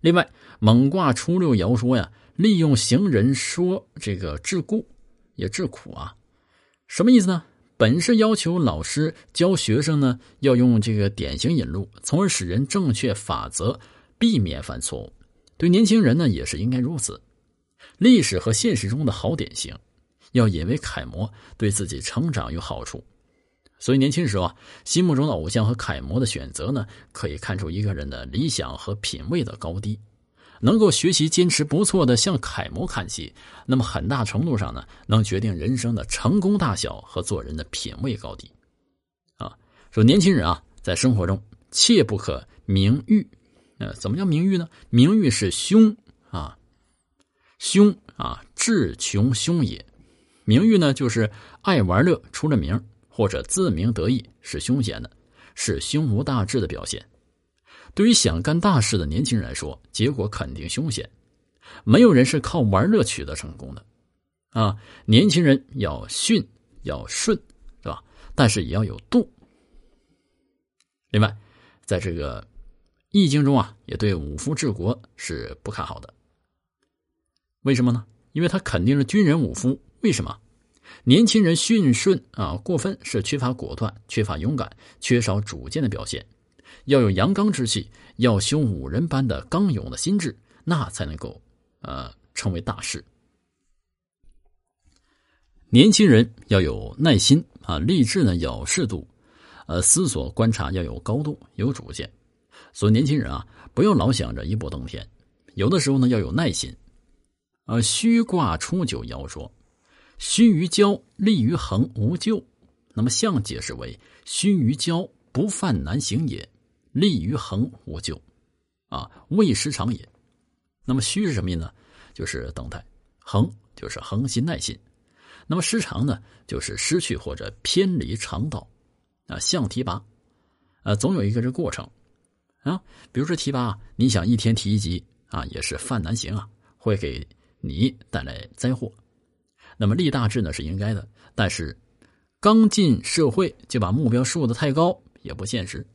另外，猛卦初六爻说呀，利用行人说这个治故，也治苦啊，什么意思呢？本是要求老师教学生呢，要用这个典型引路，从而使人正确法则，避免犯错误。对年轻人呢，也是应该如此。历史和现实中的好典型，要引为楷模，对自己成长有好处。所以年轻时候啊，心目中的偶像和楷模的选择呢，可以看出一个人的理想和品味的高低。能够学习坚持不错的向楷模看齐，那么很大程度上呢，能决定人生的成功大小和做人的品味高低。啊，说年轻人啊，在生活中切不可名誉。呃，怎么叫名誉呢？名誉是凶啊，凶啊，智穷凶也。名誉呢，就是爱玩乐出了名。或者自鸣得意是凶险的，是胸无大志的表现。对于想干大事的年轻人来说，结果肯定凶险。没有人是靠玩乐取得成功的，啊！年轻人要训，要顺，是吧？但是也要有度。另外，在这个《易经》中啊，也对五夫治国是不看好的。为什么呢？因为他肯定是军人五夫。为什么？年轻人驯顺啊，过分是缺乏果断、缺乏勇敢、缺少主见的表现。要有阳刚之气，要修武人般的刚勇的心智，那才能够呃成为大事。年轻人要有耐心啊，励志呢要适度，呃，思索观察要有高度、有主见。所以年轻人啊，不要老想着一步登天，有的时候呢要有耐心。呃，虚卦初九爻说。须于交，利于恒，无咎。那么象解释为：须于交，不犯难行也；利于恒，无咎。啊，未失常也。那么虚是什么意思呢？就是等待；恒就是恒心耐心。那么失常呢，就是失去或者偏离常道。啊，象提拔，啊，总有一个这过程。啊，比如说提拔，你想一天提一级啊，也是犯难行啊，会给你带来灾祸。那么立大志呢是应该的，但是刚进社会就把目标树的太高也不现实。